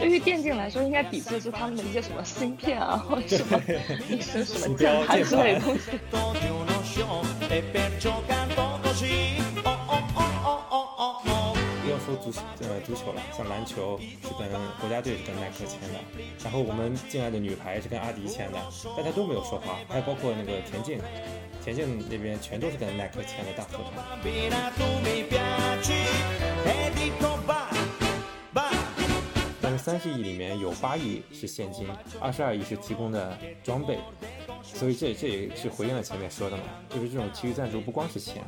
对于电竞来说，应该抵制是他们的一些什么芯片啊，或者什么 一些什么键盘之类的东西。不要说足呃足球了，像篮球是跟国家队是跟耐克签的，然后我们进来的女排是跟阿迪签的，大家都没有说话，还有包括那个田径，田径那边全都是跟耐克签的大合同。但是三十亿里面有八亿是现金，二十二亿是提供的装备，所以这这也是回应了前面说的嘛，就是这种体育赞助不光是钱，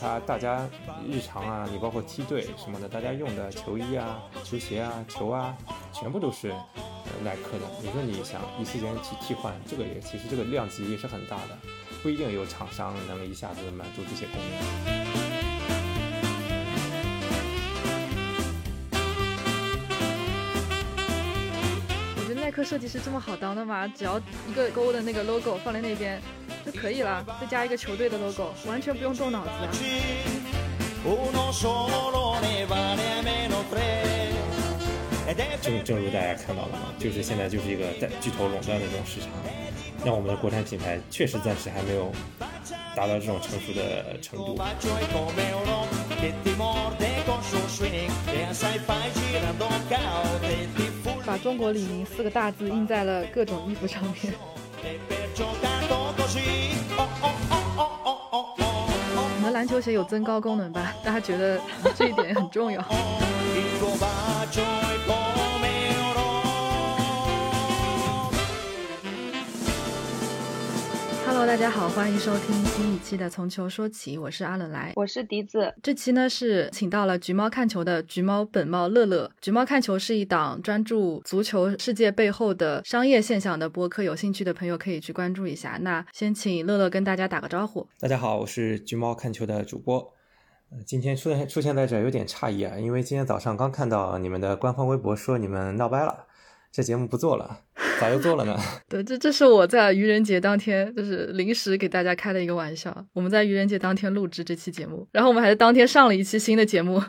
它大家日常啊，你包括梯队什么的，大家用的球衣啊、球鞋啊、球啊，全部都是耐克的。你说你想一时间去替换，这个也其实这个量级也是很大的，不一定有厂商能一下子满足这些功能。我觉得。耐克设计师这么好当的吗？只要一个勾的那个 logo 放在那边就可以了，再加一个球队的 logo，完全不用动脑子啊。正正如大家看到了嘛，就是现在就是一个在巨头垄断的这种市场，让我们的国产品牌确实暂时还没有达到这种成熟的程度。把中国李宁四个大字印在了各种衣服上面。你们篮球鞋有增高功能吧？大家觉得这一点很重要。Hello，大家好，欢迎收听新一期的《从球说起》，我是阿冷来，我是笛子。这期呢是请到了橘猫看球的橘猫本猫乐乐。橘猫看球是一档专注足球世界背后的商业现象的播客，有兴趣的朋友可以去关注一下。那先请乐乐跟大家打个招呼。大家好，我是橘猫看球的主播。今天出现出现在这有点诧异啊，因为今天早上刚看到你们的官方微博说你们闹掰了。这节目不做了，咋又做了呢？对，这这是我在愚人节当天，就是临时给大家开的一个玩笑。我们在愚人节当天录制这期节目，然后我们还是当天上了一期新的节目。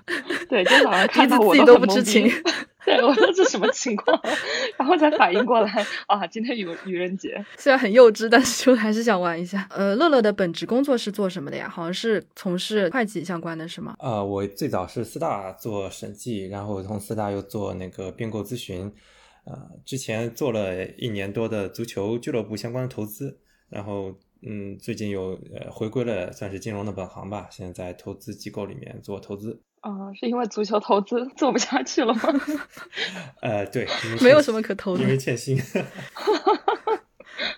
对，今天早上看到自己都不知情。对，我说这什么情况？然后才反应过来啊，今天愚愚人节。虽然很幼稚，但是就还是想玩一下。呃，乐乐的本职工作是做什么的呀？好像是从事会计相关的是吗？呃，我最早是四大做审计，然后从四大又做那个并购咨询。呃，之前做了一年多的足球俱乐部相关的投资，然后嗯，最近又呃回归了算是金融的本行吧，现在在投资机构里面做投资。啊，是因为足球投资做不下去了吗？呃，对，没有什么可投的，因为欠薪。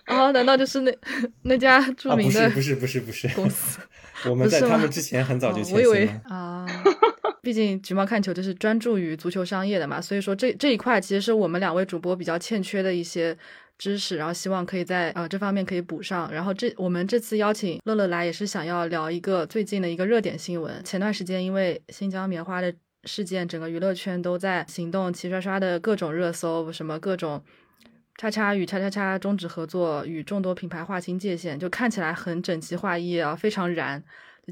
啊，难道就是那那家著名的？不是不是不是不是公司？我们在他们之前很早就欠薪了。我以为啊。毕竟橘猫看球就是专注于足球商业的嘛，所以说这这一块其实是我们两位主播比较欠缺的一些知识，然后希望可以在呃这方面可以补上。然后这我们这次邀请乐乐来也是想要聊一个最近的一个热点新闻。前段时间因为新疆棉花的事件，整个娱乐圈都在行动，齐刷刷的各种热搜，什么各种叉叉与叉叉叉终止合作，与众多品牌划清界限，就看起来很整齐划一啊，非常燃。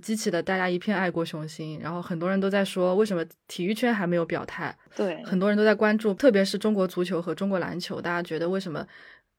激起了大家一片爱国雄心，然后很多人都在说，为什么体育圈还没有表态？对，很多人都在关注，特别是中国足球和中国篮球，大家觉得为什么？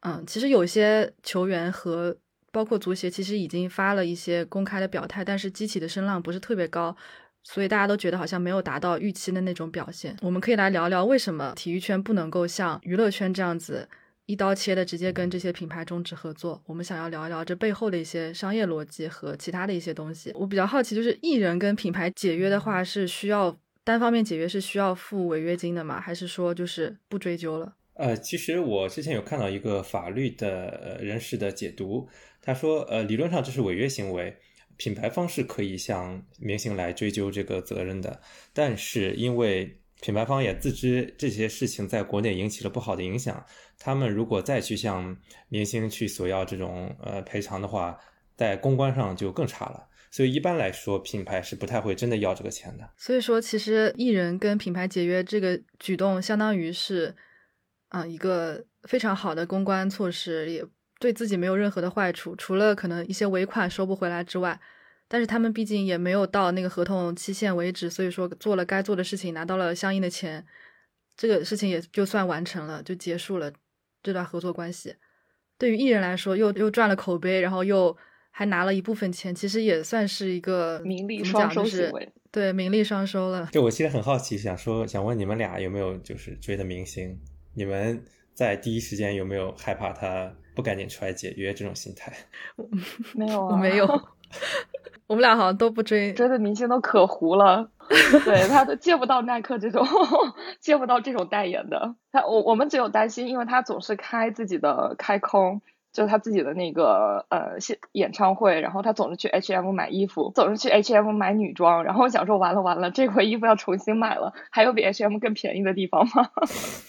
嗯，其实有些球员和包括足协其实已经发了一些公开的表态，但是激起的声浪不是特别高，所以大家都觉得好像没有达到预期的那种表现。我们可以来聊聊为什么体育圈不能够像娱乐圈这样子。一刀切的直接跟这些品牌终止合作，我们想要聊一聊这背后的一些商业逻辑和其他的一些东西。我比较好奇，就是艺人跟品牌解约的话，是需要单方面解约是需要付违约金的吗？还是说就是不追究了？呃，其实我之前有看到一个法律的人士的解读，他说，呃，理论上这是违约行为，品牌方是可以向明星来追究这个责任的，但是因为品牌方也自知这些事情在国内引起了不好的影响，他们如果再去向明星去索要这种呃赔偿的话，在公关上就更差了。所以一般来说，品牌是不太会真的要这个钱的。所以说，其实艺人跟品牌解约这个举动，相当于是啊一个非常好的公关措施，也对自己没有任何的坏处，除了可能一些尾款收不回来之外。但是他们毕竟也没有到那个合同期限为止，所以说做了该做的事情，拿到了相应的钱，这个事情也就算完成了，就结束了这段合作关系。对于艺人来说，又又赚了口碑，然后又还拿了一部分钱，其实也算是一个名利双收行为。对，名利双收了。就我其实很好奇，想说，想问你们俩有没有就是追的明星？你们在第一时间有没有害怕他不赶紧出来解约这种心态？没有啊，我没有。我们俩好像都不追，追的明星都可糊了，对他都借不到耐克这种，借不到这种代言的。他我我们只有担心，因为他总是开自己的开空。就是他自己的那个呃现演唱会，然后他总是去 H&M 买衣服，总是去 H&M 买女装，然后我想说完了完了，这回衣服要重新买了，还有比 H&M 更便宜的地方吗？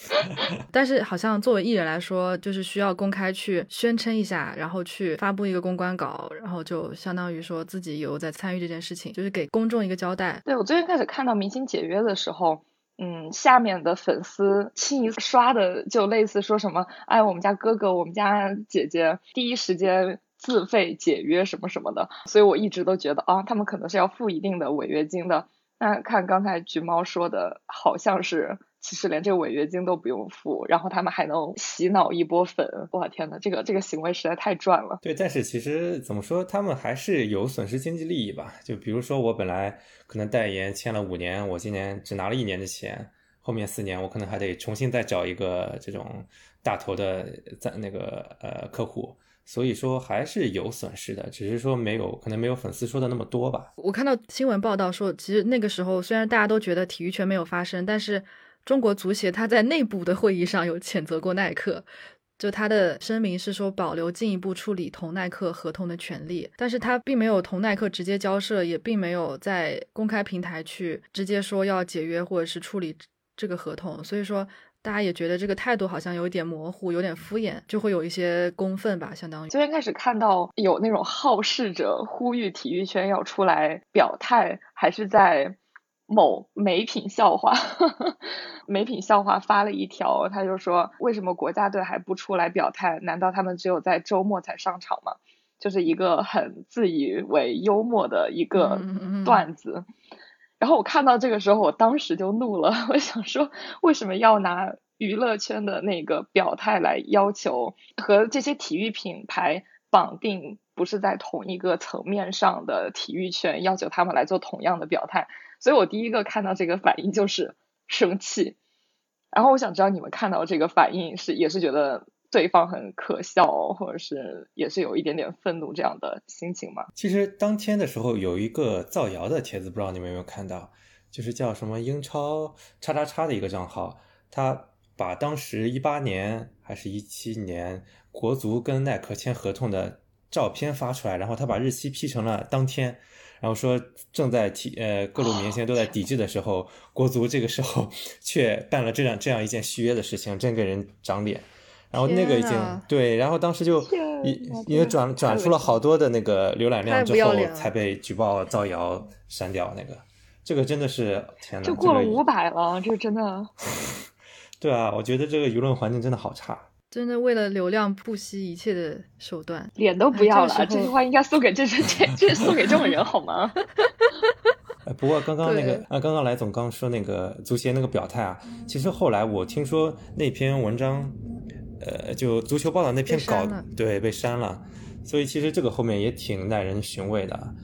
但是好像作为艺人来说，就是需要公开去宣称一下，然后去发布一个公关稿，然后就相当于说自己有在参与这件事情，就是给公众一个交代。对我最近开始看到明星解约的时候。嗯，下面的粉丝清一刷的就类似说什么，哎，我们家哥哥，我们家姐姐第一时间自费解约什么什么的，所以我一直都觉得啊，他们可能是要付一定的违约金的。那看刚才橘猫说的，好像是。其实连这个违约金都不用付，然后他们还能洗脑一波粉，我天呐，这个这个行为实在太赚了。对，但是其实怎么说，他们还是有损失经济利益吧？就比如说我本来可能代言签了五年，我今年只拿了一年的钱，后面四年我可能还得重新再找一个这种大头的在那个呃客户，所以说还是有损失的，只是说没有可能没有粉丝说的那么多吧。我看到新闻报道说，其实那个时候虽然大家都觉得体育圈没有发生，但是。中国足协他在内部的会议上有谴责过耐克，就他的声明是说保留进一步处理同耐克合同的权利，但是他并没有同耐克直接交涉，也并没有在公开平台去直接说要解约或者是处理这个合同，所以说大家也觉得这个态度好像有点模糊，有点敷衍，就会有一些公愤吧，相当于。昨天开始看到有那种好事者呼吁体育圈要出来表态，还是在。某美品笑话，美品笑话发了一条，他就说为什么国家队还不出来表态？难道他们只有在周末才上场吗？就是一个很自以为幽默的一个段子。然后我看到这个时候，我当时就怒了，我想说为什么要拿娱乐圈的那个表态来要求和这些体育品牌绑定？不是在同一个层面上的体育圈要求他们来做同样的表态？所以我第一个看到这个反应就是生气，然后我想知道你们看到这个反应是也是觉得对方很可笑，或者是也是有一点点愤怒这样的心情吗？其实当天的时候有一个造谣的帖子，不知道你们有没有看到，就是叫什么英超叉叉叉的一个账号，他把当时一八年还是一七年国足跟耐克签合同的照片发出来，然后他把日期 P 成了当天。然后说正在体呃各路明星都在抵制的时候，国足这个时候却办了这样这样一件续约的事情，真给人长脸。然后那个已经对，然后当时就因因为转转出了好多的那个浏览量之后，才被举报造谣删掉那个。这个真的是天呐，就过了五百了，这个真的。对啊，我觉得这个舆论环境真的好差。真的为了流量不惜一切的手段，脸都不要了。这句话应该送给这这这送给这种人好吗？不过刚刚那个啊，刚刚来总刚说那个足协那个表态啊，其实后来我听说那篇文章，呃，就足球报道那篇稿对被删了，所以其实这个后面也挺耐人寻味的。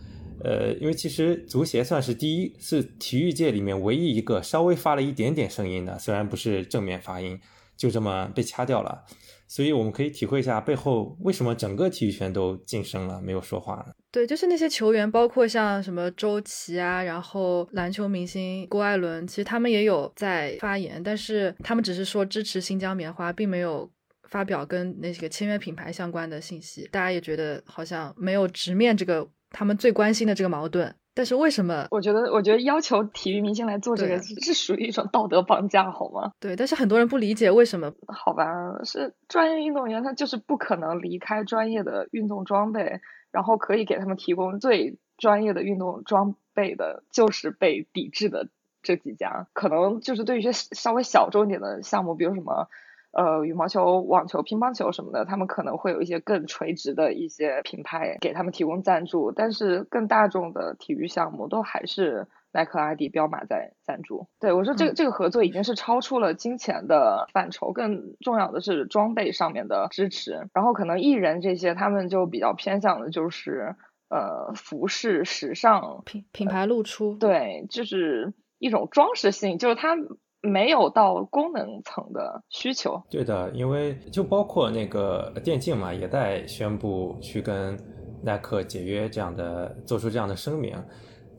呃，因为其实足协算是第一，是体育界里面唯一一个稍微发了一点点声音的，虽然不是正面发音。就这么被掐掉了，所以我们可以体会一下背后为什么整个体育圈都晋升了，没有说话呢？对，就是那些球员，包括像什么周琦啊，然后篮球明星郭艾伦，其实他们也有在发言，但是他们只是说支持新疆棉花，并没有发表跟那些个签约品牌相关的信息。大家也觉得好像没有直面这个他们最关心的这个矛盾。但是为什么？我觉得，我觉得要求体育明星来做这个是属于一种道德绑架，好吗？对，但是很多人不理解为什么？好吧，是专业运动员，他就是不可能离开专业的运动装备，然后可以给他们提供最专业的运动装备的，就是被抵制的这几家。可能就是对一些稍微小众一点的项目，比如什么呃羽毛球、网球、乒乓球什么的，他们可能会有一些更垂直的一些品牌给他们提供赞助，但是更大众的体育项目都还是。耐克、阿迪、彪马在赞助，对我说这个这个合作已经是超出了金钱的范畴，更重要的是装备上面的支持。然后可能艺人这些，他们就比较偏向的就是呃服饰、时尚品品牌露出，对，就是一种装饰性，就是它没有到功能层的需求。对的，因为就包括那个电竞嘛，也在宣布去跟耐克解约这样的，做出这样的声明。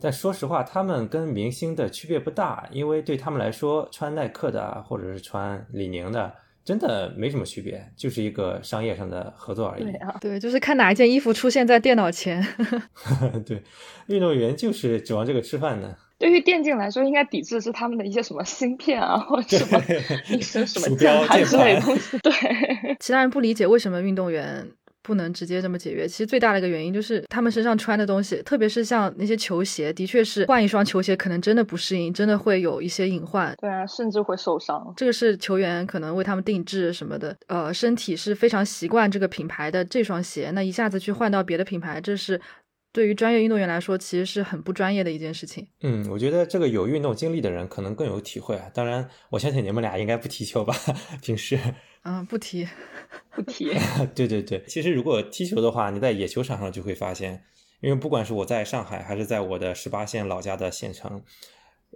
但说实话，他们跟明星的区别不大，因为对他们来说，穿耐克的或者是穿李宁的，真的没什么区别，就是一个商业上的合作而已。对啊，对，就是看哪一件衣服出现在电脑前。对，运动员就是指望这个吃饭的。对于电竞来说，应该抵制是他们的一些什么芯片啊，或者什么 一些什么键盘之类的东西。对，其他人不理解为什么运动员。不能直接这么解约，其实最大的一个原因就是他们身上穿的东西，特别是像那些球鞋，的确是换一双球鞋可能真的不适应，真的会有一些隐患。对啊，甚至会受伤。这个是球员可能为他们定制什么的，呃，身体是非常习惯这个品牌的这双鞋，那一下子去换到别的品牌，这是对于专业运动员来说其实是很不专业的一件事情。嗯，我觉得这个有运动经历的人可能更有体会啊。当然，我相信你们俩应该不踢球吧，平时。嗯，不踢，不踢。对对对，其实如果踢球的话，你在野球场上就会发现，因为不管是我在上海，还是在我的十八线老家的县城，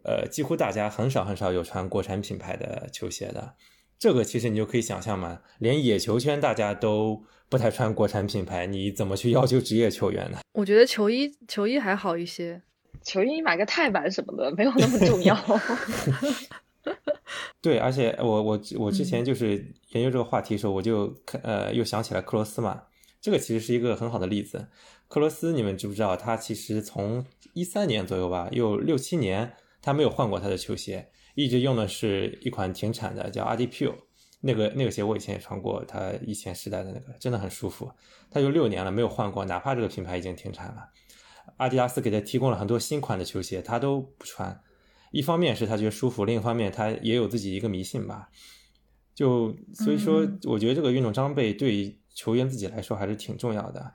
呃，几乎大家很少很少有穿国产品牌的球鞋的。这个其实你就可以想象嘛，连野球圈大家都不太穿国产品牌，你怎么去要求职业球员呢？我觉得球衣球衣还好一些，球衣买个泰版什么的没有那么重要。对，而且我我我之前就是研究这个话题的时候，我就看呃又想起来克罗斯嘛，这个其实是一个很好的例子。克罗斯，你们知不知道他其实从一三年左右吧，有六七年他没有换过他的球鞋，一直用的是一款停产的叫阿迪 Pure，那个那个鞋我以前也穿过，他以前时代的那个真的很舒服。他就六年了没有换过，哪怕这个品牌已经停产了，阿迪达斯给他提供了很多新款的球鞋，他都不穿。一方面是他觉得舒服，另一方面他也有自己一个迷信吧，就所以说，我觉得这个运动装备对球员自己来说还是挺重要的。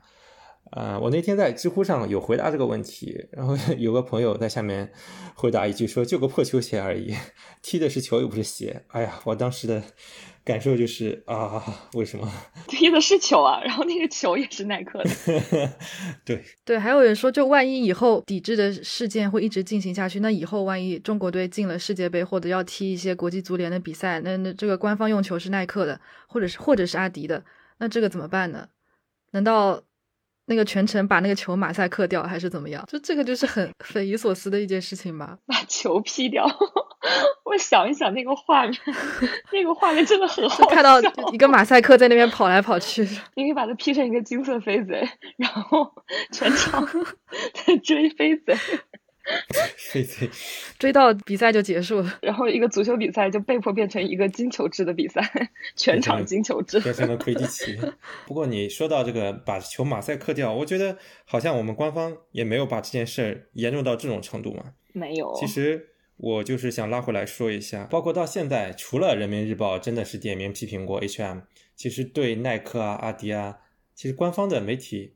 呃，我那天在知乎上有回答这个问题，然后 有个朋友在下面回答一句说：“就个破球鞋而已，踢的是球又不是鞋。”哎呀，我当时的。感受就是啊，为什么 踢的是球啊？然后那个球也是耐克的。对对，还有人说，就万一以后抵制的事件会一直进行下去，那以后万一中国队进了世界杯或者要踢一些国际足联的比赛，那那这个官方用球是耐克的，或者是或者是阿迪的，那这个怎么办呢？难道？那个全程把那个球马赛克掉还是怎么样？就这个就是很匪夷所思的一件事情吧。把球 P 掉，我想一想那个画面，那个画面真的很好看到一个马赛克在那边跑来跑去。你可以把它 P 成一个金色飞贼，然后全场在追飞贼。追追追到比赛就结束了，然后一个足球比赛就被迫变成一个金球制的比赛，全场金球制，变成了魁地奇。不过你说到这个把球马赛克掉，我觉得好像我们官方也没有把这件事儿严重到这种程度嘛。没有。其实我就是想拉回来说一下，包括到现在，除了人民日报真的是点名批评过 H&M，其实对耐克啊、阿迪啊，其实官方的媒体。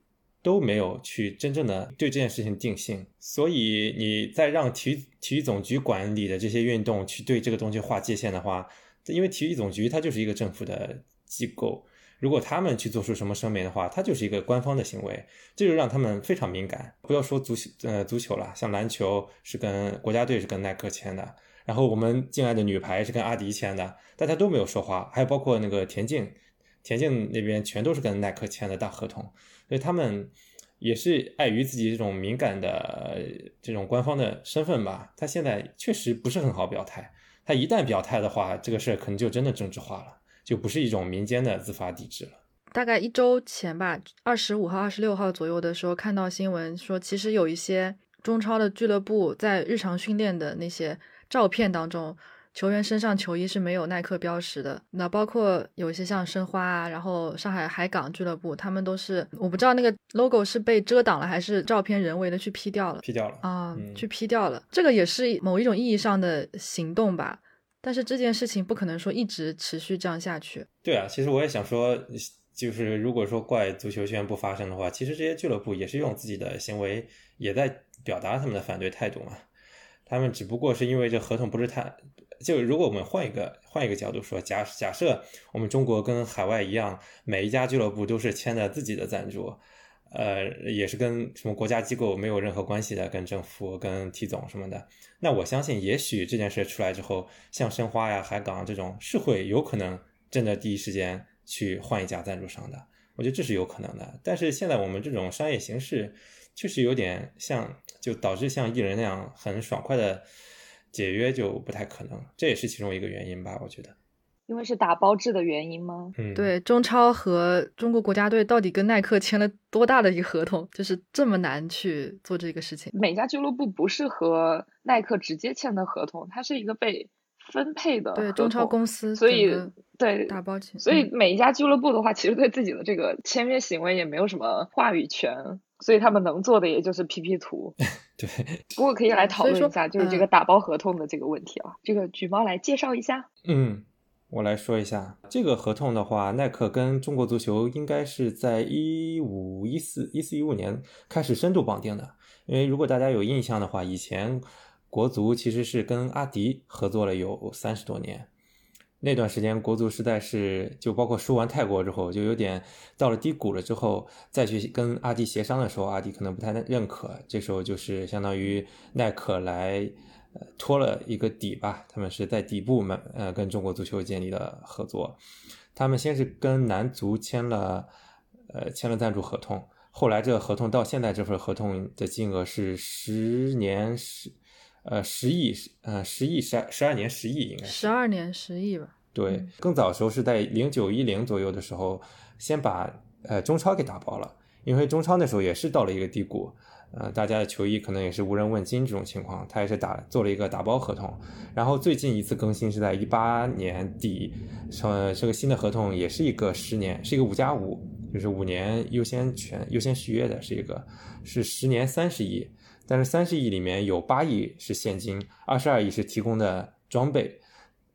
都没有去真正的对这件事情定性，所以你再让体育体育总局管理的这些运动去对这个东西划界限的话，因为体育总局它就是一个政府的机构，如果他们去做出什么声明的话，它就是一个官方的行为，这就让他们非常敏感。不要说足球呃足球了，像篮球是跟国家队是跟耐克签的，然后我们敬爱的女排是跟阿迪签的，大家都没有说话，还有包括那个田径，田径那边全都是跟耐克签的大合同。所以他们也是碍于自己这种敏感的这种官方的身份吧，他现在确实不是很好表态。他一旦表态的话，这个事儿可能就真的政治化了，就不是一种民间的自发抵制了。大概一周前吧，二十五号、二十六号左右的时候，看到新闻说，其实有一些中超的俱乐部在日常训练的那些照片当中。球员身上球衣是没有耐克标识的，那包括有一些像申花啊，然后上海海港俱乐部，他们都是我不知道那个 logo 是被遮挡了，还是照片人为的去 P 掉了，P 掉了啊，去 P 掉了。这个也是某一种意义上的行动吧，但是这件事情不可能说一直持续这样下去。对啊，其实我也想说，就是如果说怪足球圈不发声的话，其实这些俱乐部也是用自己的行为也在表达他们的反对态度嘛。他们只不过是因为这合同不是太，就如果我们换一个换一个角度说，假假设我们中国跟海外一样，每一家俱乐部都是签的自己的赞助。呃，也是跟什么国家机构没有任何关系的，跟政府、跟体总什么的。那我相信，也许这件事出来之后，像申花呀、海港这种，是会有可能真的第一时间去换一家赞助商的。我觉得这是有可能的。但是现在我们这种商业形式，确实有点像，就导致像艺人那样很爽快的解约就不太可能。这也是其中一个原因吧，我觉得。因为是打包制的原因吗？嗯，对，中超和中国国家队到底跟耐克签了多大的一个合同，就是这么难去做这个事情。每家俱乐部不是和耐克直接签的合同，它是一个被分配的。对，中超公司，所以对打包签。所以每一家俱乐部的话，其实对自己的这个签约行为也没有什么话语权，所以他们能做的也就是 P P 图。对，不过可以来讨论一下，就是这个打包合同的这个问题啊。这个橘猫来介绍一下。嗯。我来说一下这个合同的话，耐克跟中国足球应该是在一五一四一四一五年开始深度绑定的。因为如果大家有印象的话，以前国足其实是跟阿迪合作了有三十多年。那段时间国足实在是就包括输完泰国之后，就有点到了低谷了。之后再去跟阿迪协商的时候，阿迪可能不太认可。这时候就是相当于耐克来。呃，托了一个底吧，他们是在底部嘛，呃，跟中国足球建立了合作。他们先是跟男足签了，呃，签了赞助合同。后来这个合同到现在这份合同的金额是十年十，呃，十亿，呃，十亿十十二年十亿应该。十二年十亿吧。对，更早的时候是在零九一零左右的时候，先把呃中超给打包了，因为中超那时候也是到了一个低谷。呃，大家的球衣可能也是无人问津这种情况，他也是打做了一个打包合同，然后最近一次更新是在一八年底，呃，这个新的合同也是一个十年，是一个五加五，就是五年优先权优先续约的，是一个是十年三十亿，但是三十亿里面有八亿是现金，二十二亿是提供的装备，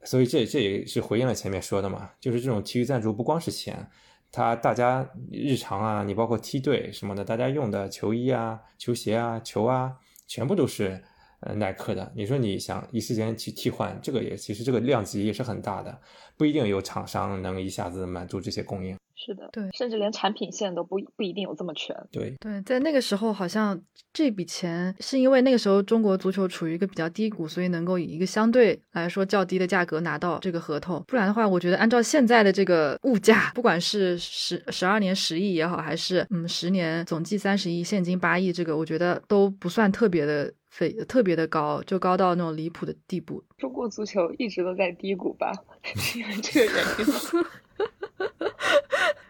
所以这这也是回应了前面说的嘛，就是这种体育赞助不光是钱。他大家日常啊，你包括梯队什么的，大家用的球衣啊、球鞋啊、球啊，全部都是呃耐克的。你说你想一时间去替换，这个也其实这个量级也是很大的，不一定有厂商能一下子满足这些供应。是的，对，甚至连产品线都不不一定有这么全。对对，在那个时候，好像这笔钱是因为那个时候中国足球处于一个比较低谷，所以能够以一个相对来说较低的价格拿到这个合同。不然的话，我觉得按照现在的这个物价，不管是十十二年十亿也好，还是嗯十年总计三十亿，现金八亿，这个我觉得都不算特别的费特别的高，就高到那种离谱的地步。中国足球一直都在低谷吧？因为这个原因。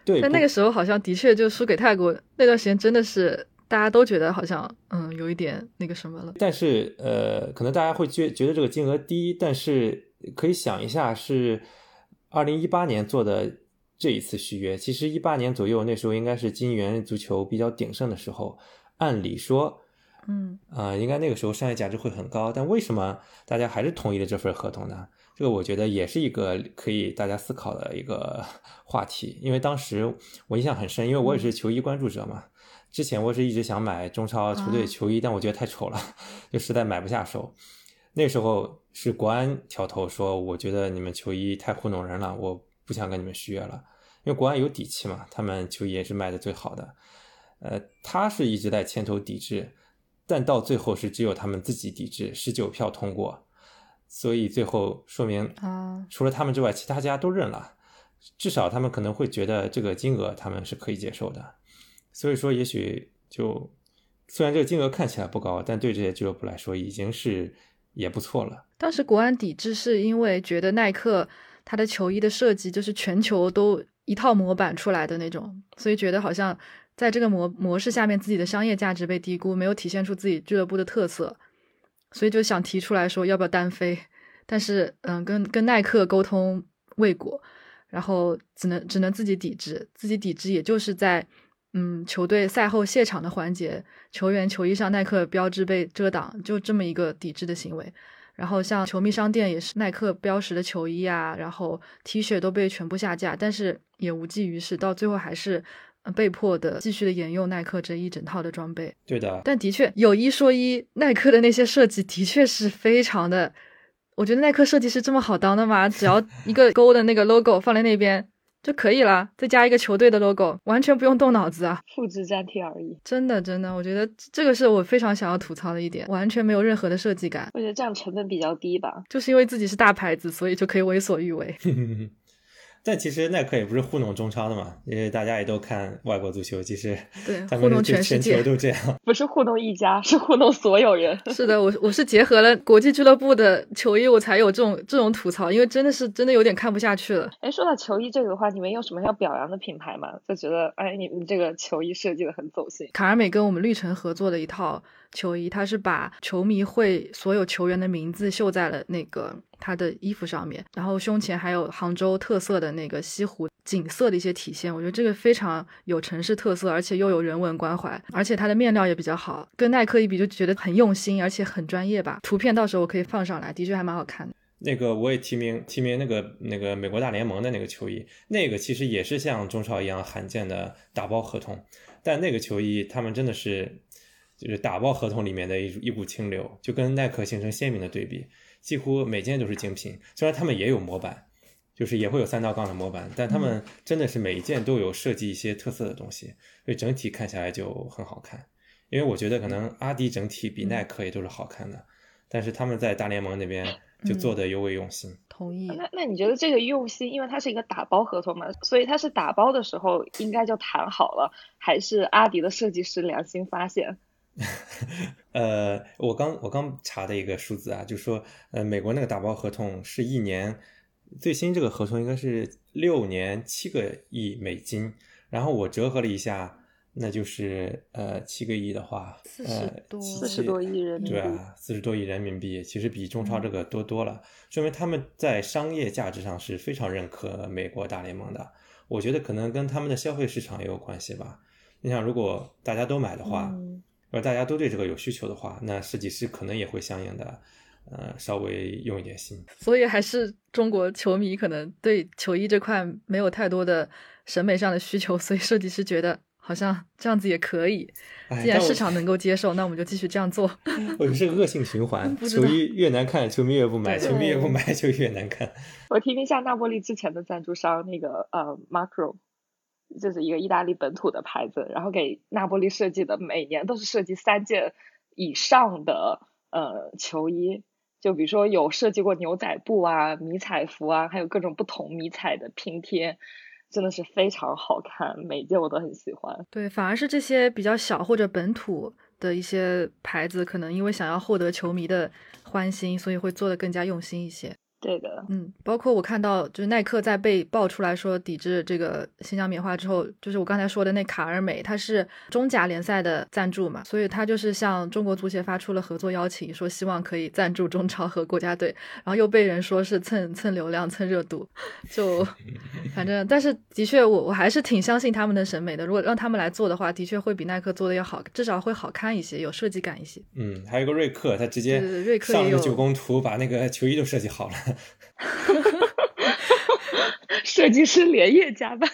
对，但那个时候好像的确就输给泰国那段时间，真的是大家都觉得好像嗯有一点那个什么了。但是呃，可能大家会觉觉得这个金额低，但是可以想一下，是二零一八年做的这一次续约，其实一八年左右那时候应该是金元足球比较鼎盛的时候，按理说，嗯啊，应该那个时候商业价值会很高，但为什么大家还是同意了这份合同呢？这个我觉得也是一个可以大家思考的一个 话题，因为当时我印象很深，因为我也是球衣关注者嘛。之前我是一直想买中超球队球衣，但我觉得太丑了，就实在买不下手。那时候是国安挑头说，我觉得你们球衣太糊弄人了，我不想跟你们续约了。因为国安有底气嘛，他们球衣也是卖的最好的。呃，他是一直在牵头抵制，但到最后是只有他们自己抵制，十九票通过。所以最后说明，啊，除了他们之外，其他家都认了，至少他们可能会觉得这个金额他们是可以接受的。所以说，也许就虽然这个金额看起来不高，但对这些俱乐部来说已经是也不错了。当时国安抵制是因为觉得耐克它的球衣的设计就是全球都一套模板出来的那种，所以觉得好像在这个模模式下面，自己的商业价值被低估，没有体现出自己俱乐部的特色。所以就想提出来说要不要单飞，但是嗯，跟跟耐克沟通未果，然后只能只能自己抵制，自己抵制也就是在嗯球队赛后谢场的环节，球员球衣上耐克标志被遮挡，就这么一个抵制的行为。然后像球迷商店也是耐克标识的球衣啊，然后 T 恤都被全部下架，但是也无济于事，到最后还是被迫的继续的沿用耐克这一整套的装备。对的，但的确有一说一，耐克的那些设计的确是非常的，我觉得耐克设计师这么好当的吗？只要一个勾的那个 logo 放在那边。就可以了，再加一个球队的 logo，完全不用动脑子啊，复制粘贴而已。真的，真的，我觉得这个是我非常想要吐槽的一点，完全没有任何的设计感。我觉得这样成本比较低吧，就是因为自己是大牌子，所以就可以为所欲为。但其实耐克也不是糊弄中超的嘛，因为大家也都看外国足球，其实对糊弄全世界都这样，不是糊弄一家，是糊弄所有人。是的，我我是结合了国际俱乐部的球衣，我才有这种这种吐槽，因为真的是真的有点看不下去了。哎，说到球衣这个的话，你们有什么要表扬的品牌吗？就觉得哎，你你这个球衣设计的很走心。卡尔美跟我们绿城合作的一套。球衣，他是把球迷会所有球员的名字绣在了那个他的衣服上面，然后胸前还有杭州特色的那个西湖景色的一些体现。我觉得这个非常有城市特色，而且又有人文关怀，而且它的面料也比较好，跟耐克一比就觉得很用心，而且很专业吧。图片到时候我可以放上来，的确还蛮好看的。那个我也提名提名那个那个美国大联盟的那个球衣，那个其实也是像中超一样罕见的打包合同，但那个球衣他们真的是。就是打包合同里面的一一股清流，就跟耐克形成鲜明的对比，几乎每件都是精品。虽然他们也有模板，就是也会有三道杠的模板，但他们真的是每一件都有设计一些特色的东西，所以整体看下来就很好看。因为我觉得可能阿迪整体比耐克也都是好看的，但是他们在大联盟那边就做的尤为用心。同意。那那你觉得这个用心，因为它是一个打包合同嘛，所以它是打包的时候应该就谈好了，还是阿迪的设计师良心发现？呃，我刚我刚查的一个数字啊，就是说，呃，美国那个打包合同是一年，最新这个合同应该是六年七个亿美金，然后我折合了一下，那就是呃七个亿的话，四十多四十多亿人民币，对啊，四十多亿人民币，其实比中超这个多多了，说明他们在商业价值上是非常认可美国大联盟的。我觉得可能跟他们的消费市场也有关系吧。你想，如果大家都买的话。如果大家都对这个有需求的话，那设计师可能也会相应的，呃，稍微用一点心。所以还是中国球迷可能对球衣这块没有太多的审美上的需求，所以设计师觉得好像这样子也可以。既然市场能够接受，那我们就继续这样做。我觉得是恶性循环，球衣越难看，球迷越不买；球迷越不买，就越难看。我听一下那波利之前的赞助商，那个呃，Macro。就是一个意大利本土的牌子，然后给那波利设计的，每年都是设计三件以上的呃球衣，就比如说有设计过牛仔布啊、迷彩服啊，还有各种不同迷彩的拼贴，真的是非常好看，每件我都很喜欢。对，反而是这些比较小或者本土的一些牌子，可能因为想要获得球迷的欢心，所以会做的更加用心一些。对的，嗯，包括我看到，就是耐克在被爆出来说抵制这个新疆棉花之后，就是我刚才说的那卡尔美，它是中甲联赛的赞助嘛，所以他就是向中国足协发出了合作邀请，说希望可以赞助中超和国家队，然后又被人说是蹭蹭流量、蹭热度，就 反正，但是的确，我我还是挺相信他们的审美的。如果让他们来做的话，的确会比耐克做的要好，至少会好看一些，有设计感一些。嗯，还有一个瑞克，他直接瑞克上了九宫图，把那个球衣都设计好了。设计师连夜加班，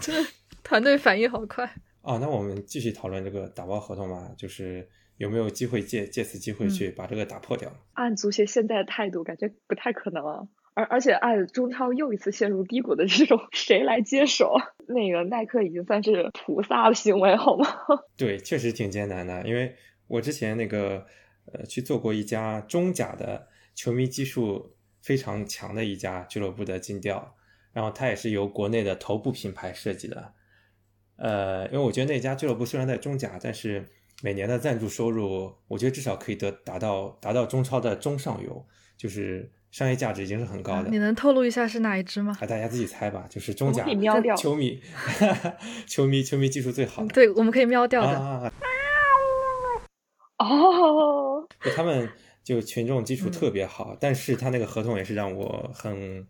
这 团队反应好快啊！那我们继续讨论这个打包合同吧，就是有没有机会借借此机会去把这个打破掉？按足协现在的态度，感觉不太可能啊。而而且按中超又一次陷入低谷的这种，谁来接手？那个耐克已经算是菩萨的行为好吗？对，确实挺艰难的。因为我之前那个呃去做过一家中甲的球迷基数。非常强的一家俱乐部的金调，然后它也是由国内的头部品牌设计的。呃，因为我觉得那家俱乐部虽然在中甲，但是每年的赞助收入，我觉得至少可以得达到达到中超的中上游，就是商业价值已经是很高的。你能透露一下是哪一支吗？啊，大家自己猜吧，就是中甲 球迷，球迷球迷技术最好的。对，我们可以瞄掉的。哦，就他们。就群众基础特别好，但是他那个合同也是让我很，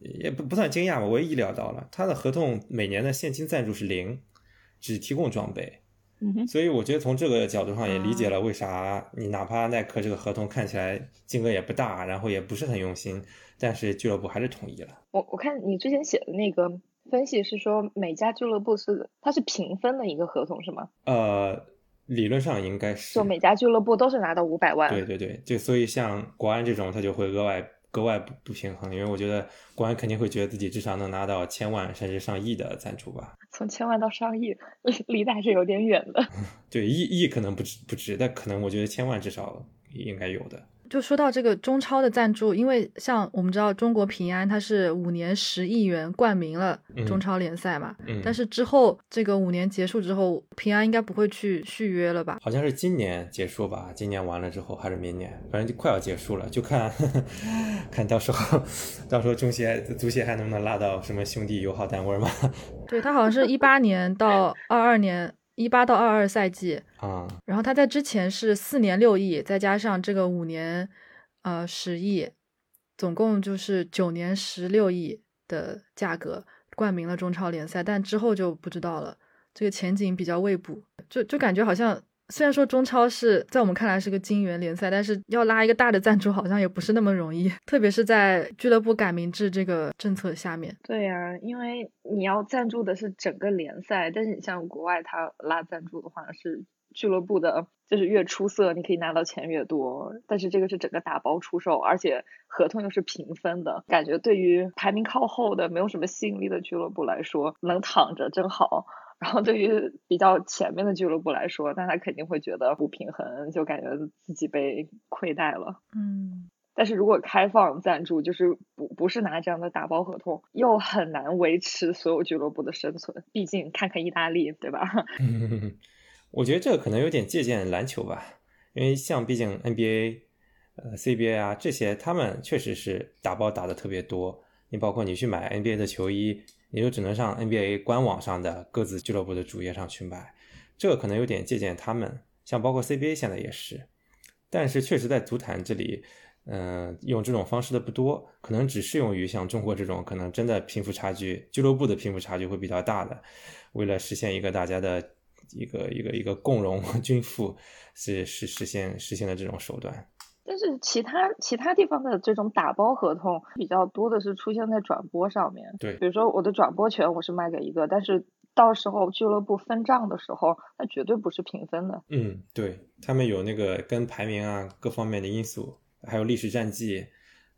也不不算惊讶吧，我也意料到了，他的合同每年的现金赞助是零，只提供装备，嗯所以我觉得从这个角度上也理解了为啥你哪怕耐克这个合同看起来金额也不大，然后也不是很用心，但是俱乐部还是同意了。我我看你之前写的那个分析是说每家俱乐部是它是平分的一个合同是吗？呃，理论上应该是就每家俱乐部都是拿到五百万。对对对，就所以像国安这种，他就会额外格外不不平衡，因为我觉得国安肯定会觉得自己至少能拿到千万甚至上亿的赞助吧。从千万到上亿，离离得还是有点远的。对，亿亿可能不止不止，但可能我觉得千万至少应该有的。就说到这个中超的赞助，因为像我们知道中国平安它是五年十亿元冠名了中超联赛嘛，嗯，但是之后这个五年结束之后，平安应该不会去续约了吧？好像是今年结束吧，今年完了之后还是明年，反正就快要结束了，就看 看到时候到时候中协足协还能不能拉到什么兄弟友好单位嘛？对他好像是一八年到二二年。一八到二二赛季啊，然后他在之前是四年六亿，再加上这个五年，呃十亿，总共就是九年十六亿的价格冠名了中超联赛，但之后就不知道了，这个前景比较未卜，就就感觉好像。虽然说中超是在我们看来是个金元联赛，但是要拉一个大的赞助好像也不是那么容易，特别是在俱乐部改名制这个政策下面。对呀、因为你要赞助的是整个联赛，但是你像国外他拉赞助的话是俱乐部的，就是越出色你可以拿到钱越多，但是这个是整个打包出售，而且合同又是平分的，感觉对于排名靠后的没有什么吸引力的俱乐部来说，能躺着真好。然后对于比较前面的俱乐部来说，那他肯定会觉得不平衡，就感觉自己被亏待了。嗯，但是如果开放赞助，就是不不是拿这样的打包合同，又很难维持所有俱乐部的生存。毕竟看看意大利，对吧？我觉得这个可能有点借鉴篮球吧，因为像毕竟 NBA、呃 CBA 啊这些，他们确实是打包打的特别多。你包括你去买 NBA 的球衣，也就只能上 NBA 官网上的各自俱乐部的主页上去买，这个可能有点借鉴他们。像包括 CBA 现在也是，但是确实在足坛这里，嗯、用这种方式的不多，可能只适用于像中国这种可能真的贫富差距，俱乐部的贫富差距会比较大的，为了实现一个大家的一个一个一个共荣 均富，是是实现实现的这种手段。但是其他其他地方的这种打包合同比较多的是出现在转播上面。对比如说我的转播权我是卖给一个，但是到时候俱乐部分账的时候，那绝对不是平分的。嗯，对他们有那个跟排名啊各方面的因素，还有历史战绩，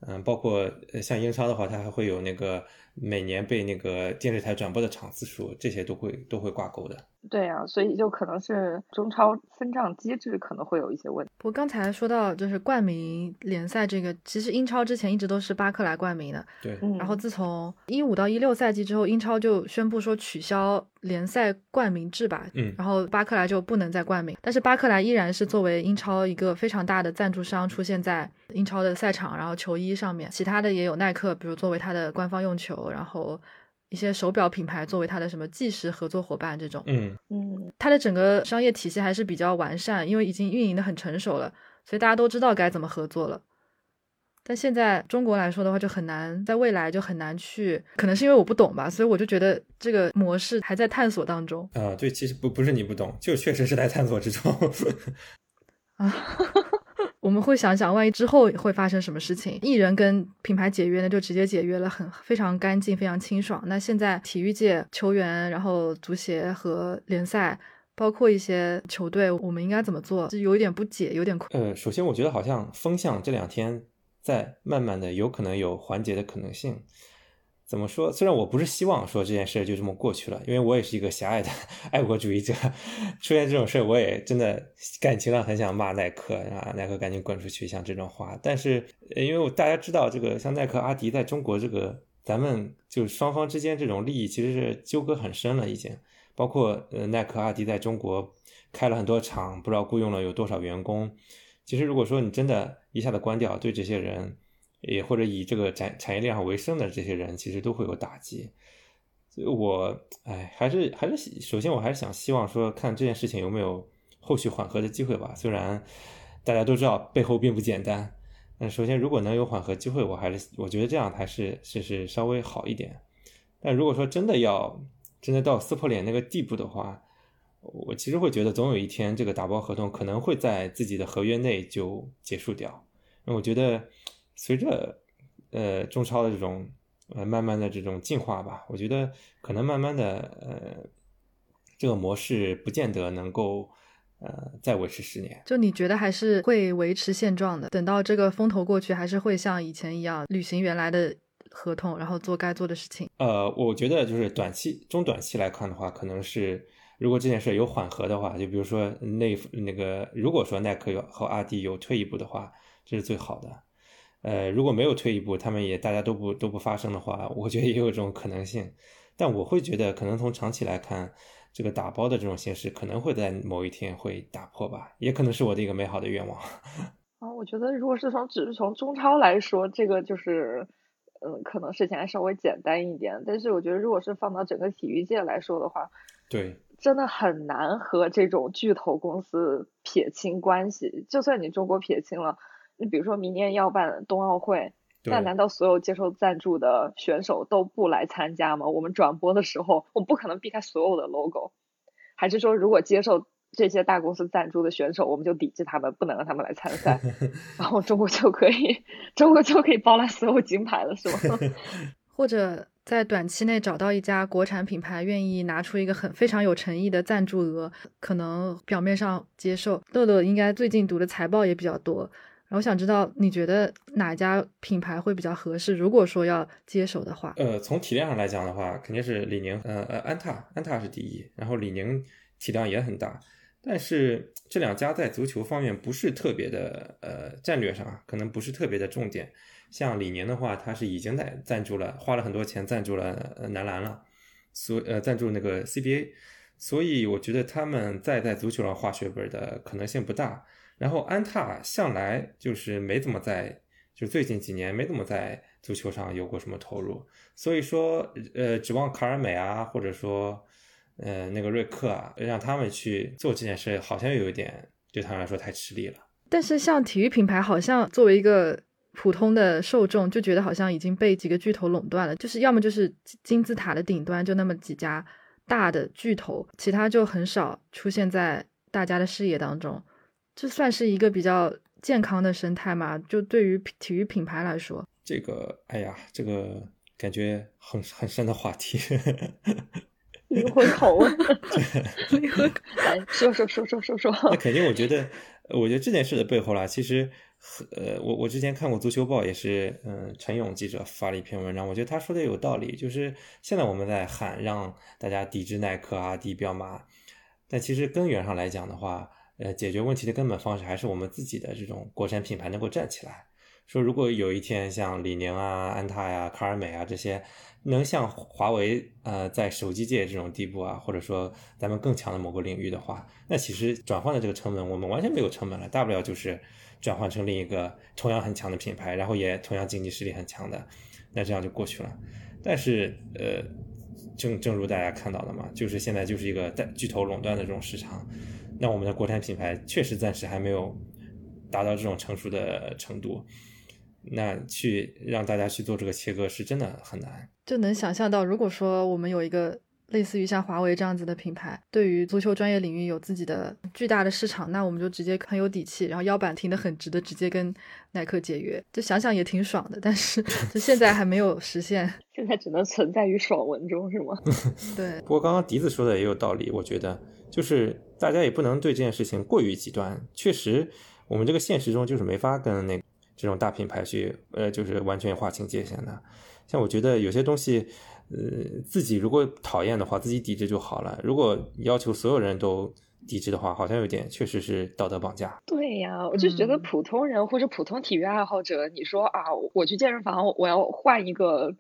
嗯，包括呃像英超的话，它还会有那个每年被那个电视台转播的场次数，这些都会都会挂钩的。对啊，所以就可能是中超分账机制可能会有一些问题。不过刚才说到就是冠名联赛这个，其实英超之前一直都是巴克莱冠名的，对，嗯，然后自从一五到一六赛季之后，英超就宣布说取消联赛冠名制吧，嗯。然后巴克莱就不能再冠名，但是巴克莱依然是作为英超一个非常大的赞助商出现在英超的赛场，然后球衣上面，其他的也有耐克，比如作为它的官方用球，然后一些手表品牌作为它的什么计时合作伙伴这种，嗯嗯，它的整个商业体系还是比较完善，因为已经运营的很成熟了，所以大家都知道该怎么合作了。但现在中国来说的话，就很难，在未来就很难去，可能是因为我不懂吧，所以我就觉得这个模式还在探索当中啊、对，其实不不是你不懂，就确实是在探索之中。啊。我们会想想，万一之后会发生什么事情？艺人跟品牌解约那，就直接解约了，很非常干净，非常清爽。那现在体育界球员，然后足协和联赛，包括一些球队，我们应该怎么做？就有一点不解，有点困。呃，首先我觉得好像风向这两天在慢慢的有可能有缓解的可能性。怎么说？虽然我不是希望说这件事就这么过去了，因为我也是一个狭隘的 爱国主义者，出现这种事我也真的感情上很想骂耐克啊，耐克赶紧滚出去，像这种话。但是因为我大家知道这个像耐克、阿迪在中国这个咱们就是双方之间这种利益其实是纠葛很深了，已经。包括呃耐克、阿迪在中国开了很多厂，不知道雇佣了有多少员工。其实如果说你真的一下子关掉，对这些人，也或者以这个产产业链上为生的这些人，其实都会有打击。所以我哎，还是还是首先我还是想希望说，看这件事情有没有后续缓和的机会吧。虽然大家都知道背后并不简单，但首先如果能有缓和机会，我还是我觉得这样还是是是稍微好一点。但如果说真的要真的到撕破脸那个地步的话，我其实会觉得总有一天这个打包合同可能会在自己的合约内就结束掉。那我觉得随着呃中超的这种呃慢慢的这种进化吧，我觉得可能慢慢的呃这个模式不见得能够呃再维持十年。就你觉得还是会维持现状的？等到这个风头过去，还是会像以前一样履行原来的合同，然后做该做的事情？呃，我觉得就是短期、中短期来看的话，可能是。如果这件事有缓和的话，就比如说那那个，如果说耐克有和阿迪有退一步的话，这是最好的。呃，如果没有退一步，他们也大家都不都不发声的话，我觉得也有这种可能性。但我会觉得，可能从长期来看，这个打包的这种形式可能会在某一天会打破吧，也可能是我的一个美好的愿望。啊，我觉得如果是从只是从中超来说，这个就是，嗯，可能事情还稍微简单一点。但是我觉得，如果是放到整个体育界来说的话，对。真的很难和这种巨头公司撇清关系。就算你中国撇清了，你比如说明年要办冬奥会，那难道所有接受赞助的选手都不来参加吗？我们转播的时候，我们不可能避开所有的 logo。还是说，如果接受这些大公司赞助的选手，我们就抵制他们，不能让他们来参赛，然后中国就可以，中国就可以包揽所有金牌了，是吗？或者？在短期内找到一家国产品牌愿意拿出一个很非常有诚意的赞助额，可能表面上接受。乐乐应该最近读的财报也比较多，然后想知道你觉得哪家品牌会比较合适？如果说要接手的话，呃，从体量上来讲的话，肯定是李宁，呃呃，安踏，安踏是第一，然后李宁体量也很大，但是这两家在足球方面不是特别的，呃，战略上可能不是特别的重点。像李宁的话，他是已经在赞助了，花了很多钱赞助了男篮了，所呃赞助那个 CBA，所以我觉得他们再在足球上画血本的可能性不大。然后安踏向来就是没怎么在，就最近几年没怎么在足球上有过什么投入，所以说呃指望卡尔美啊，或者说呃那个瑞克啊，让他们去做这件事，好像有一点对他们来说太吃力了。但是像体育品牌，好像作为一个。普通的受众就觉得好像已经被几个巨头垄断了，就是要么就是金字塔的顶端就那么几家大的巨头，其他就很少出现在大家的视野当中。这算是一个比较健康的生态嘛？就对于体育品牌来说，这个哎呀，这个感觉很很深的话题，灵魂拷问，灵魂来说说说说说说。那肯定，我觉得，我觉得这件事的背后啦，其实。呃，我我之前看过《足球报》，也是，嗯，陈勇记者发了一篇文章，我觉得他说的有道理。就是现在我们在喊让大家抵制耐克啊、抵彪马，但其实根源上来讲的话，呃，解决问题的根本方式还是我们自己的这种国产品牌能够站起来。说如果有一天像李宁啊、安踏呀、卡尔美啊这些能像华为呃在手机界这种地步啊，或者说咱们更强的某个领域的话，那其实转换的这个成本我们完全没有成本了，大不了就是。转换成另一个同样很强的品牌，然后也同样经济实力很强的，那这样就过去了。但是，呃，正正如大家看到的嘛，就是现在就是一个在巨头垄断的这种市场，那我们的国产品牌确实暂时还没有达到这种成熟的程度，那去让大家去做这个切割是真的很难。就能想象到，如果说我们有一个。类似于像华为这样子的品牌，对于足球专业领域有自己的巨大的市场，那我们就直接很有底气，然后腰板挺得很直的，直接跟耐克解约，就想想也挺爽的。但是 就现在还没有实现，现在只能存在于爽文中，是吗？对。不过刚刚笛子说的也有道理，我觉得就是大家也不能对这件事情过于极端。确实，我们这个现实中就是没法跟那这种大品牌去，呃，就是完全划清界限的。像我觉得有些东西。呃，自己如果讨厌的话，自己抵制就好了。如果要求所有人都抵制的话，好像有点确实是道德绑架。对呀，我就觉得普通人或者普通体育爱好者，你说啊，我去健身房，我要换一个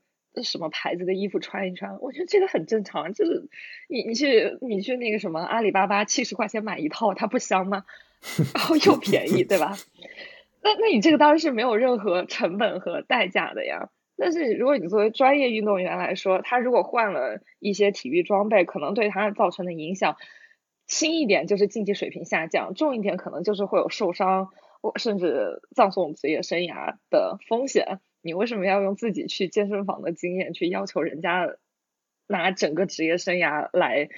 什么牌子的衣服穿一穿，我觉得这个很正常。就是你你去你去那个什么阿里巴巴七十块钱买一套，它不香吗？然后又便宜，对吧？那那你这个当然是没有任何成本和代价的呀。但是如果你作为专业运动员来说，他如果换了一些体育装备，可能对他造成的影响，轻一点就是竞技水平下降，重一点可能就是会有受伤，或甚至葬送职业生涯的风险。你为什么要用自己去健身房的经验去要求人家拿整个职业生涯来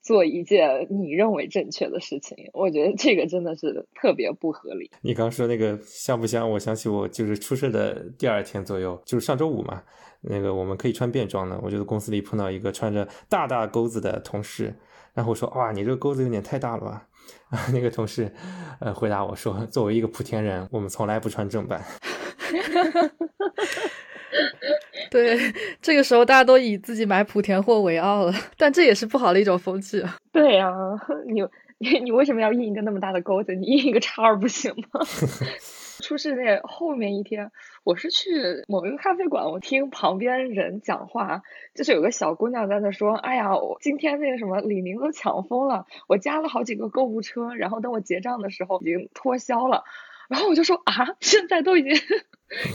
做一件你认为正确的事情。我觉得这个真的是特别不合理。你刚说那个香不香？我想起我就是出事的第二天左右，就是上周五嘛。那个我们可以穿便装的，我觉得公司里碰到一个穿着大大钩子的同事，然后我说：“哇，你这个钩子有点太大了吧？”啊，那个同事呃回答我说：“作为一个莆田人，我们从来不穿正版。”对，这个时候大家都以自己买莆田货为傲了，但这也是不好的一种风气啊。对呀，你你 你为什么要印一个那么大的钩子？你印一个叉儿不行吗？出事那后面一天，我是去某一个咖啡馆，我听旁边人讲话，就是有个小姑娘在那说：“哎呀，我今天那个什么李宁都抢疯了，我加了好几个购物车，然后等我结账的时候已经脱销了。”然后我就说：“啊，现在都已经。”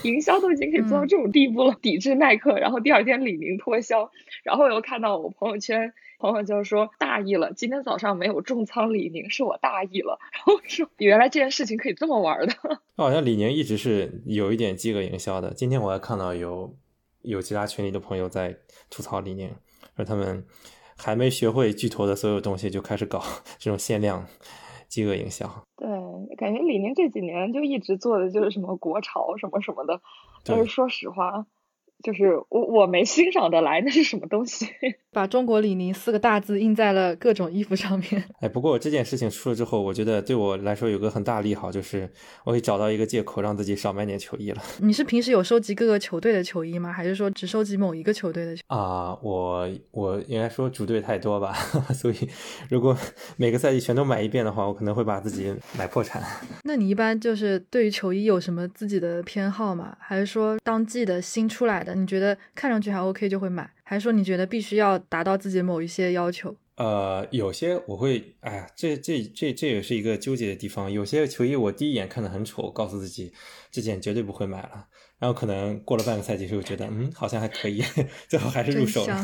营销都已经可以做到这种地步了，抵制耐克，然后第二天李宁脱销，然后又看到我朋友圈朋友就说大意了，今天早上没有重仓李宁，是我大意了，然后说原来这件事情可以这么玩的。好像李宁一直是有一点饥饿营销的，今天我还看到有有其他群里的朋友在吐槽李宁，说他们还没学会巨头的所有东西就开始搞 这种限量。饥饿营销，对，感觉李宁这几年就一直做的就是什么国潮什么什么的，但是说实话。就是我我没欣赏的来，那是什么东西？把中国李宁四个大字印在了各种衣服上面。哎，不过这件事情出了之后，我觉得对我来说有个很大利好，就是我可以找到一个借口让自己少买点球衣了。你是平时有收集各个球队的球衣吗？还是说只收集某一个球队的球？啊，我我应该说主队太多吧，所以如果 每个赛季全都买一遍的话，我可能会把自己买破产。那你一般就是对于球衣有什么自己的偏好吗？还是说当季的新出来的？你觉得看上去还 OK 就会买，还是说你觉得必须要达到自己某一些要求？呃，有些我会，哎呀，这这这这也是一个纠结的地方。有些球衣我第一眼看的很丑，告诉自己这件绝对不会买了。然后可能过了半个赛季，就觉得嗯，好像还可以，最后还是入手了。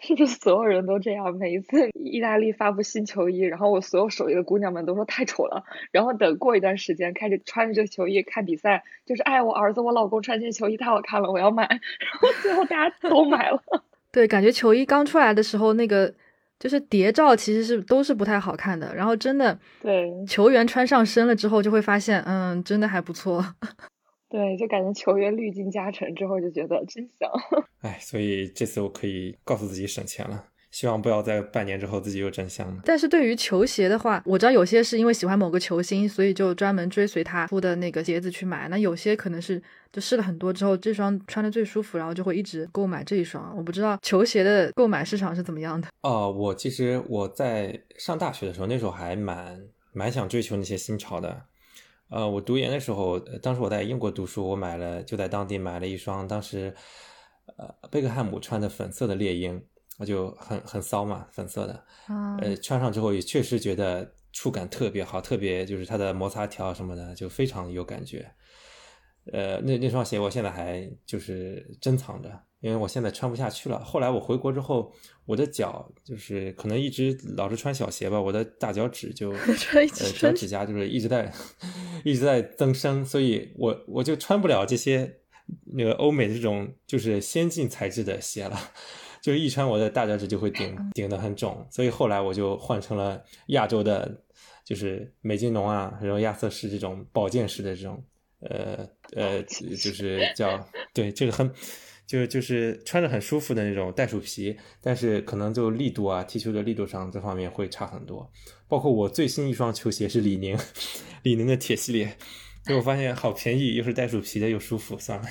是不 是所有人都这样？每一次意大利发布新球衣，然后我所有手艺的姑娘们都说太丑了。然后等过一段时间，开始穿着这球衣看比赛，就是哎，我儿子、我老公穿这些球衣太好看了，我要买。然后最后大家都买了。对，感觉球衣刚出来的时候，那个就是谍照其实是都是不太好看的。然后真的，对球员穿上身了之后，就会发现，嗯，真的还不错。对，就感觉球员滤镜加成之后，就觉得真香。哎，所以这次我可以告诉自己省钱了，希望不要在半年之后自己又真香了。但是对于球鞋的话，我知道有些是因为喜欢某个球星，所以就专门追随他出的那个鞋子去买。那有些可能是就试了很多之后，这双穿的最舒服，然后就会一直购买这一双。我不知道球鞋的购买市场是怎么样的。哦，我其实我在上大学的时候，那时候还蛮蛮想追求那些新潮的。呃，我读研的时候，当时我在英国读书，我买了就在当地买了一双，当时呃贝克汉姆穿的粉色的猎鹰，我就很很骚嘛，粉色的，呃穿上之后也确实觉得触感特别好，特别就是它的摩擦条什么的就非常有感觉，呃那那双鞋我现在还就是珍藏着。因为我现在穿不下去了。后来我回国之后，我的脚就是可能一直老是穿小鞋吧，我的大脚趾就 呃脚趾甲就是一直在 一直在增生，所以我我就穿不了这些那个欧美这种就是先进材质的鞋了，就是一穿我的大脚趾就会顶顶得很肿，所以后来我就换成了亚洲的，就是美津浓啊，然后亚瑟士这种保健式的这种呃呃，就是叫对这个很。就就是穿着很舒服的那种袋鼠皮，但是可能就力度啊，踢球的力度上这方面会差很多。包括我最新一双球鞋是李宁，李宁的铁系列，结果发现好便宜，又是袋鼠皮的又舒服，算了，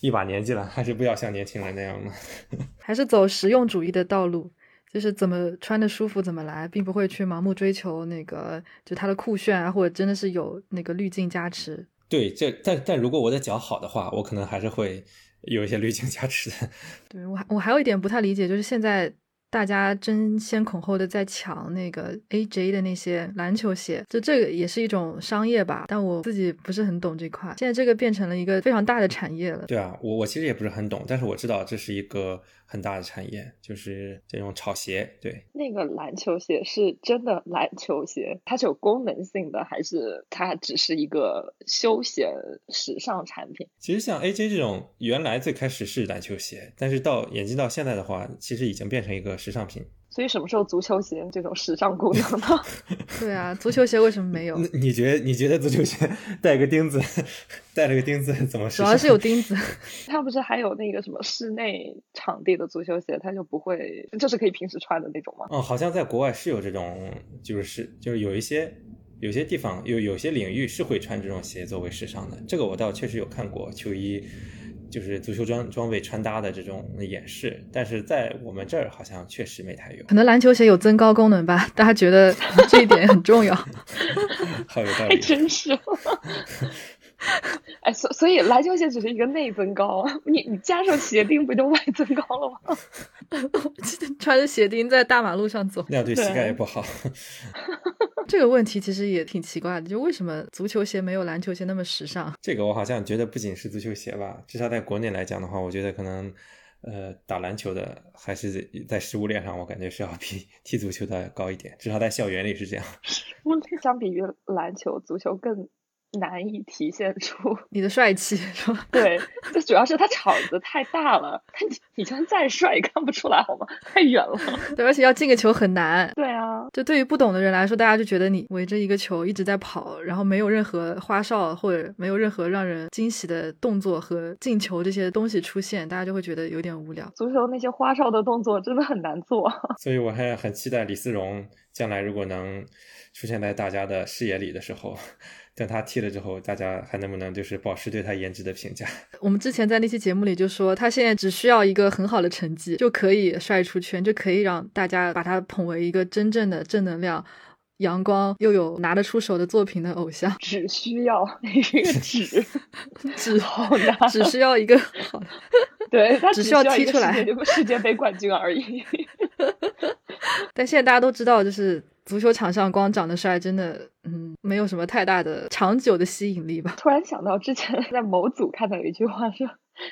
一把年纪了，还是不要像年轻人那样了。还是走实用主义的道路，就是怎么穿的舒服怎么来，并不会去盲目追求那个就它的酷炫啊，或者真的是有那个滤镜加持。对，这但但如果我的脚好的话，我可能还是会。有一些滤镜加持的，对我还我还有一点不太理解，就是现在大家争先恐后的在抢那个 AJ 的那些篮球鞋，就这个也是一种商业吧，但我自己不是很懂这块。现在这个变成了一个非常大的产业了。对啊，我我其实也不是很懂，但是我知道这是一个。很大的产业就是这种炒鞋，对。那个篮球鞋是真的篮球鞋，它是有功能性的，还是它只是一个休闲时尚产品？其实像 AJ 这种，原来最开始是篮球鞋，但是到演进到现在的话，其实已经变成一个时尚品。所以什么时候足球鞋这种时尚功能呢？对啊，足球鞋为什么没有？你觉得你觉得足球鞋带个钉子，带了个钉子怎么？主要是有钉子。它不是还有那个什么室内场地的足球鞋，它就不会，就是可以平时穿的那种吗？嗯，好像在国外是有这种，就是就是有一些有些地方有有些领域是会穿这种鞋作为时尚的。这个我倒确实有看过球衣。就是足球装装备穿搭的这种演示，但是在我们这儿好像确实没太有。可能篮球鞋有增高功能吧，大家觉得 这一点很重要。好有道理，还真是。哎，所所以篮球鞋只是一个内增高，你你加上鞋钉不就外增高了吗？穿着鞋钉在大马路上走，那样对膝盖也不好。这个问题其实也挺奇怪的，就为什么足球鞋没有篮球鞋那么时尚？这个我好像觉得不仅是足球鞋吧，至少在国内来讲的话，我觉得可能，呃，打篮球的还是在食物链上，我感觉是要比踢足球的高一点，至少在校园里是这样。相比于篮球，足球更。难以体现出 你的帅气，是吧？对，就主要是他场子太大了，他你你就算再帅也看不出来，好吗？太远了。对，而且要进个球很难。对啊，就对于不懂的人来说，大家就觉得你围着一个球一直在跑，然后没有任何花哨或者没有任何让人惊喜的动作和进球这些东西出现，大家就会觉得有点无聊。足球那些花哨的动作真的很难做，所以我还很期待李思荣将来如果能出现在大家的视野里的时候。等他踢了之后，大家还能不能就是保持对他颜值的评价？我们之前在那期节目里就说，他现在只需要一个很好的成绩，就可以帅出圈，就可以让大家把他捧为一个真正的正能量、阳光又有拿得出手的作品的偶像。只需要一个 只只好只需要一个好的，对他只需要踢出来世界杯冠军而已。但现在大家都知道，就是足球场上光长得帅，真的，嗯，没有什么太大的长久的吸引力吧。突然想到之前在某组看到一句话说。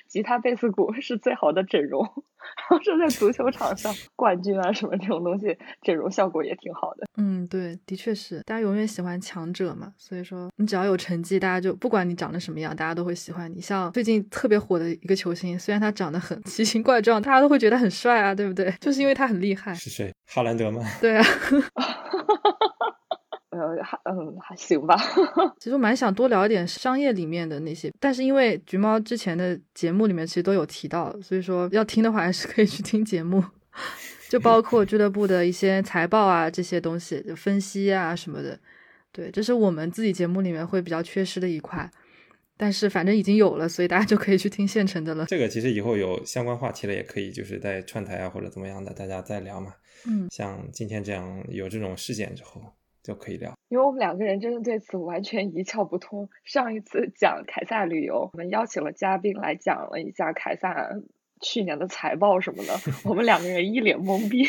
吉他、贝斯、鼓是最好的整容，然后说在足球场上 冠军啊什么这种东西，整容效果也挺好的。嗯，对，的确是，大家永远喜欢强者嘛，所以说你只要有成绩，大家就不管你长得什么样，大家都会喜欢你。像最近特别火的一个球星，虽然他长得很奇形怪状，大家都会觉得很帅啊，对不对？就是因为他很厉害。是谁？哈兰德吗？对啊。呃，还嗯还行吧。其实我蛮想多聊一点商业里面的那些，但是因为橘猫之前的节目里面其实都有提到，所以说要听的话还是可以去听节目，就包括俱乐部的一些财报啊这些东西就分析啊什么的。对，这是我们自己节目里面会比较缺失的一块，但是反正已经有了，所以大家就可以去听现成的了。这个其实以后有相关话题了，也可以就是在串台啊或者怎么样的，大家再聊嘛。嗯，像今天这样有这种事件之后。就可以聊，因为我们两个人真的对此完全一窍不通。上一次讲凯撒旅游，我们邀请了嘉宾来讲了一下凯撒去年的财报什么的，我们两个人一脸懵逼，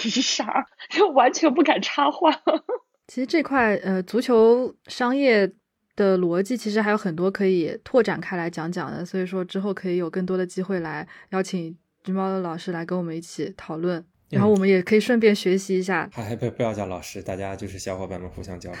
就直傻，就完全不敢插话。其实这块呃，足球商业的逻辑其实还有很多可以拓展开来讲讲的，所以说之后可以有更多的机会来邀请橘猫的老师来跟我们一起讨论。然后我们也可以顺便学习一下，还不不要叫老师，大家就是小伙伴们互相交流，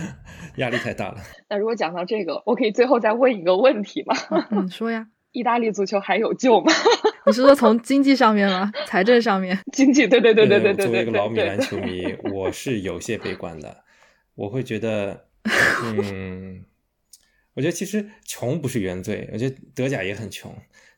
压力太大了。那如果讲到这个，我可以最后再问一个问题吗？嗯，说呀。意大利足球还有救吗？你是说从经济上面吗？财政上面？经济，对对对对对对。作为一个老米兰球迷，我是有些悲观的。我会觉得，嗯，我觉得其实穷不是原罪，我觉得德甲也很穷。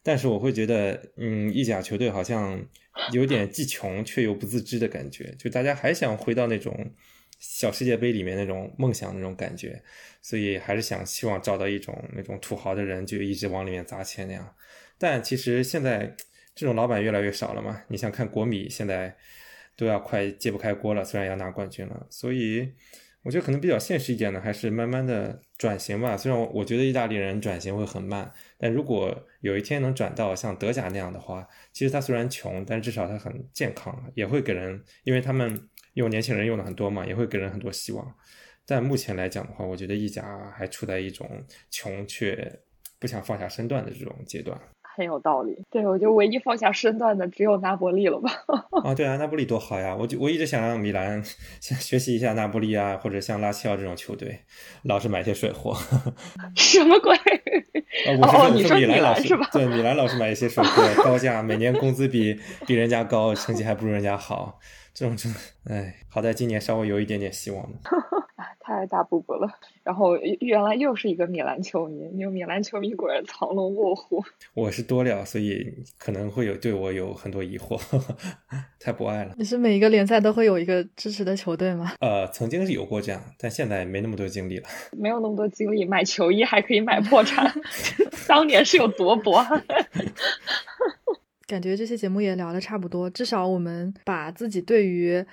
但是我会觉得，嗯，意甲球队好像有点既穷却又不自知的感觉，就大家还想回到那种小世界杯里面那种梦想那种感觉，所以还是想希望找到一种那种土豪的人，就一直往里面砸钱那样。但其实现在这种老板越来越少了嘛，你想看国米现在都要快揭不开锅了，虽然要拿冠军了，所以。我觉得可能比较现实一点的，还是慢慢的转型吧。虽然我觉得意大利人转型会很慢，但如果有一天能转到像德甲那样的话，其实他虽然穷，但至少他很健康，也会给人，因为他们用年轻人用的很多嘛，也会给人很多希望。但目前来讲的话，我觉得意甲还处在一种穷却不想放下身段的这种阶段。很有道理。对，我觉得唯一放下身段的只有拿伯利了吧？啊，对啊，那不利多好呀！我就我一直想让米兰 学习一下那不利啊，或者像拉齐奥这种球队，老是买些水货。什么鬼？哦，你说米兰老是吧？对，米兰老是买一些水货，高价，每年工资比比人家高，成绩还不如人家好。这种真的，哎，好在今年稍微有一点点希望太大步步了。然后原来又是一个米兰球迷，因为米兰球迷果然藏龙卧虎。我是多了，所以可能会有对我有很多疑惑，太不爱了。你是每一个联赛都会有一个支持的球队吗？呃，曾经是有过这样，但现在没那么多精力了。没有那么多精力买球衣，还可以买破产，当年是有多博。感觉这期节目也聊的差不多，至少我们把自己对于，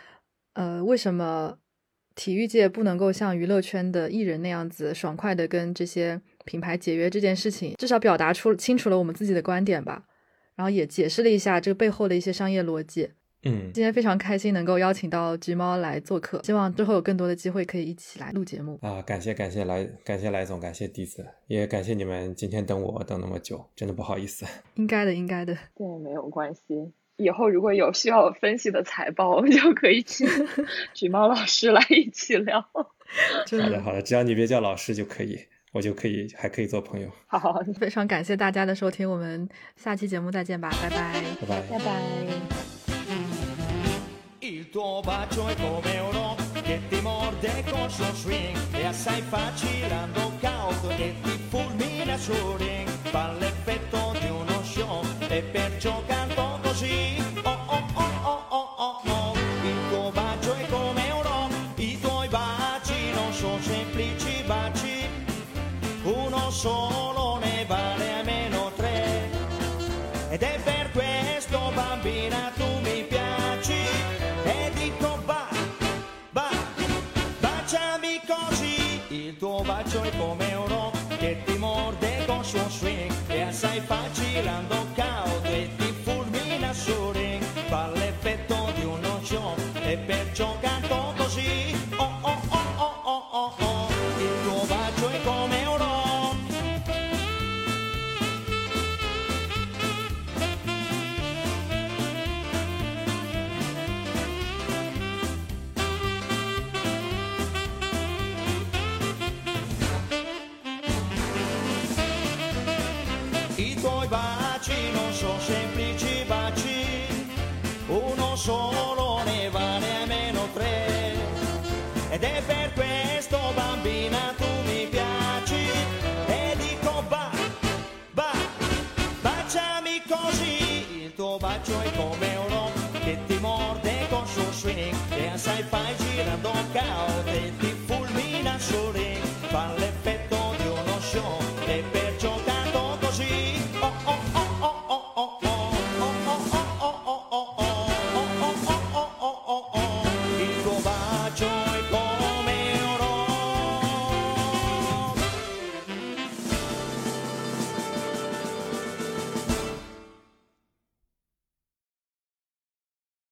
呃，为什么体育界不能够像娱乐圈的艺人那样子爽快的跟这些品牌解约这件事情，至少表达出清楚了我们自己的观点吧，然后也解释了一下这个背后的一些商业逻辑。嗯，今天非常开心能够邀请到橘猫来做客，希望之后有更多的机会可以一起来录节目啊！感谢感谢来感谢来总，感谢弟子，也感谢你们今天等我等那么久，真的不好意思。应该的，应该的。对，没有关系。以后如果有需要分析的财报，我们就可以请橘猫老师来一起聊。好的好的，只要你别叫老师就可以，我就可以还可以做朋友。好，非常感谢大家的收听，我们下期节目再见吧，拜拜，拜拜，拜拜。Il tuo bacio è come un rock che ti morde con suo swing È assai facile, knockout e ti fulmina sul ring Fa l'effetto di uno show e perciò canto così Oh oh oh oh oh oh oh Il tuo bacio è come un rock I tuoi baci non sono semplici baci Uno solo ne vale almeno tre Ed è per questo bambina tu mi piaci e dico va, va, baciami così. Il tuo bacio è come un rock che ti morde con suo swing. È assai facile,